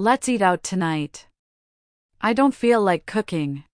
Let's eat out tonight. I don't feel like cooking.